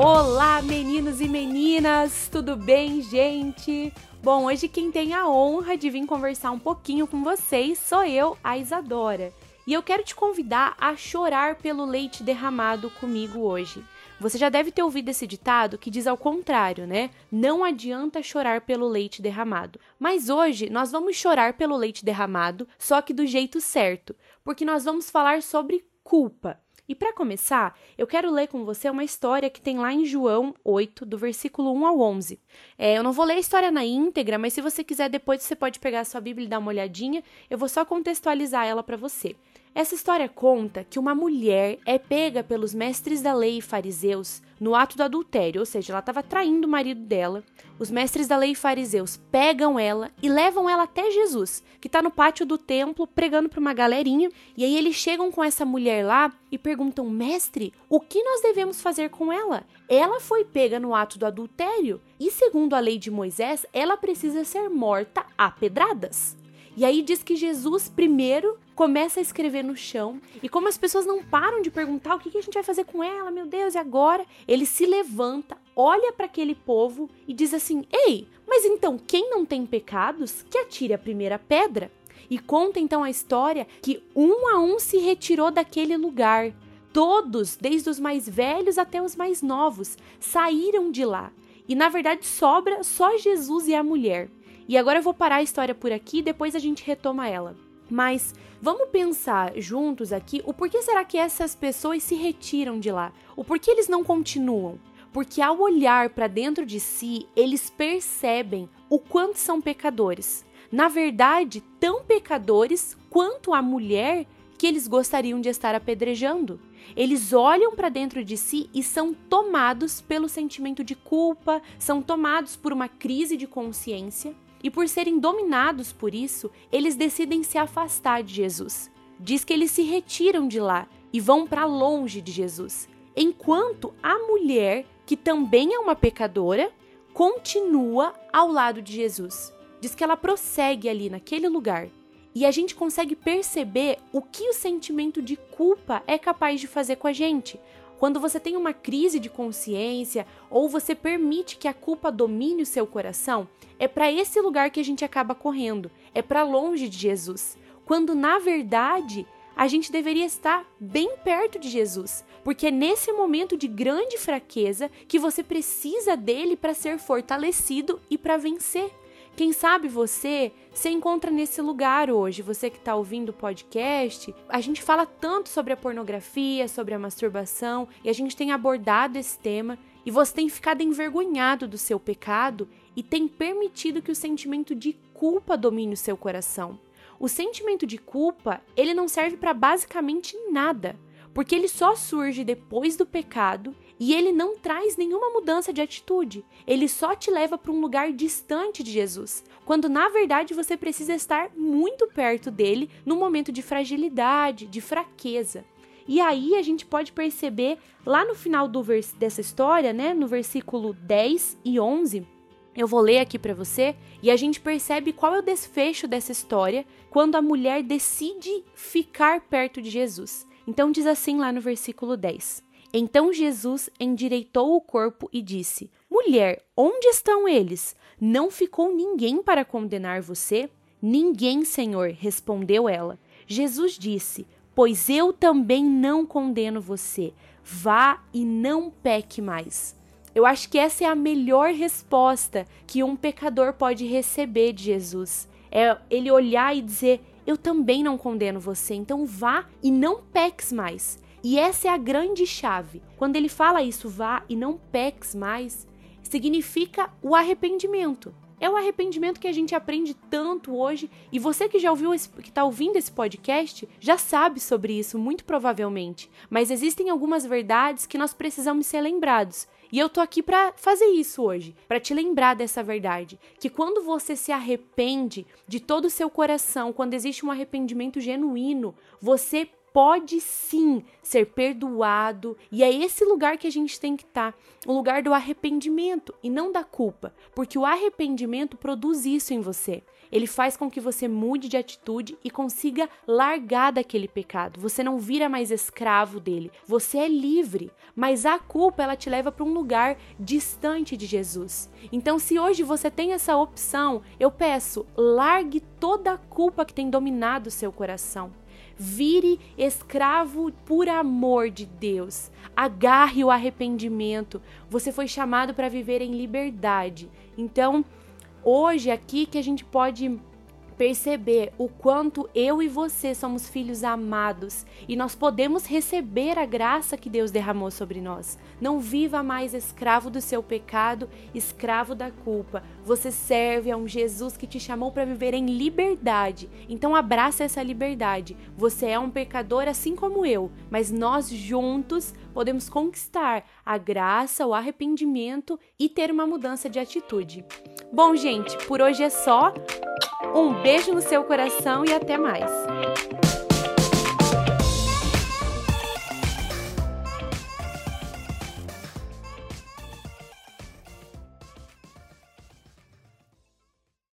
Olá, meninos e meninas, tudo bem, gente? Bom, hoje quem tem a honra de vir conversar um pouquinho com vocês sou eu, a Isadora. E eu quero te convidar a chorar pelo leite derramado comigo hoje. Você já deve ter ouvido esse ditado que diz ao contrário, né? Não adianta chorar pelo leite derramado. Mas hoje nós vamos chorar pelo leite derramado, só que do jeito certo, porque nós vamos falar sobre culpa. E para começar, eu quero ler com você uma história que tem lá em João 8, do versículo 1 ao 11. É, eu não vou ler a história na íntegra, mas se você quiser depois você pode pegar a sua Bíblia e dar uma olhadinha, eu vou só contextualizar ela para você. Essa história conta que uma mulher é pega pelos mestres da lei e fariseus no ato do adultério, ou seja, ela estava traindo o marido dela. Os mestres da lei e fariseus pegam ela e levam ela até Jesus, que está no pátio do templo pregando para uma galerinha. E aí eles chegam com essa mulher lá e perguntam: Mestre, o que nós devemos fazer com ela? Ela foi pega no ato do adultério e, segundo a lei de Moisés, ela precisa ser morta a pedradas. E aí diz que Jesus primeiro começa a escrever no chão e como as pessoas não param de perguntar o que, a gente vai fazer com ela, meu Deus, e agora? Ele se levanta, olha para aquele povo e diz assim: Ei, mas então quem não tem pecados, que atire a primeira pedra. E conta então a história que um a um se retirou daquele lugar. Todos, desde os mais velhos até os mais novos, saíram de lá. E na verdade sobra só Jesus e a mulher. E agora eu vou parar a história por aqui, depois a gente retoma ela. Mas vamos pensar juntos aqui o porquê será que essas pessoas se retiram de lá? O porquê eles não continuam? Porque ao olhar para dentro de si, eles percebem o quanto são pecadores. Na verdade, tão pecadores quanto a mulher que eles gostariam de estar apedrejando. Eles olham para dentro de si e são tomados pelo sentimento de culpa, são tomados por uma crise de consciência e por serem dominados por isso, eles decidem se afastar de Jesus. Diz que eles se retiram de lá e vão para longe de Jesus, enquanto a mulher, que também é uma pecadora, continua ao lado de Jesus. Diz que ela prossegue ali naquele lugar. E a gente consegue perceber o que o sentimento de culpa é capaz de fazer com a gente. Quando você tem uma crise de consciência ou você permite que a culpa domine o seu coração, é para esse lugar que a gente acaba correndo, é para longe de Jesus. Quando na verdade a gente deveria estar bem perto de Jesus, porque é nesse momento de grande fraqueza que você precisa dele para ser fortalecido e para vencer. Quem sabe você se encontra nesse lugar hoje, você que está ouvindo o podcast. A gente fala tanto sobre a pornografia, sobre a masturbação, e a gente tem abordado esse tema, e você tem ficado envergonhado do seu pecado e tem permitido que o sentimento de culpa domine o seu coração. O sentimento de culpa, ele não serve para basicamente nada, porque ele só surge depois do pecado e ele não traz nenhuma mudança de atitude. Ele só te leva para um lugar distante de Jesus, quando na verdade você precisa estar muito perto dele no momento de fragilidade, de fraqueza. E aí a gente pode perceber lá no final dessa história, né, no versículo 10 e 11, eu vou ler aqui para você e a gente percebe qual é o desfecho dessa história quando a mulher decide ficar perto de Jesus. Então diz assim lá no versículo 10: então Jesus endireitou o corpo e disse: Mulher, onde estão eles? Não ficou ninguém para condenar você? Ninguém, Senhor, respondeu ela. Jesus disse: Pois eu também não condeno você. Vá e não peque mais. Eu acho que essa é a melhor resposta que um pecador pode receber de Jesus. É ele olhar e dizer: Eu também não condeno você, então vá e não peques mais. E essa é a grande chave. Quando ele fala isso, vá e não peques mais, significa o arrependimento. É o arrependimento que a gente aprende tanto hoje. E você que já ouviu, esse, que está ouvindo esse podcast, já sabe sobre isso, muito provavelmente. Mas existem algumas verdades que nós precisamos ser lembrados. E eu tô aqui para fazer isso hoje, para te lembrar dessa verdade, que quando você se arrepende de todo o seu coração, quando existe um arrependimento genuíno, você pode sim ser perdoado, e é esse lugar que a gente tem que estar, tá, o lugar do arrependimento e não da culpa, porque o arrependimento produz isso em você. Ele faz com que você mude de atitude e consiga largar daquele pecado. Você não vira mais escravo dele. Você é livre, mas a culpa ela te leva para um lugar distante de Jesus. Então, se hoje você tem essa opção, eu peço, largue toda a culpa que tem dominado o seu coração. Vire escravo por amor de Deus. Agarre o arrependimento. Você foi chamado para viver em liberdade. Então, hoje aqui que a gente pode perceber o quanto eu e você somos filhos amados e nós podemos receber a graça que Deus derramou sobre nós. Não viva mais escravo do seu pecado, escravo da culpa. Você serve a um Jesus que te chamou para viver em liberdade. Então abraça essa liberdade. Você é um pecador assim como eu, mas nós juntos podemos conquistar a graça, o arrependimento e ter uma mudança de atitude. Bom, gente, por hoje é só. Um beijo no seu coração e até mais!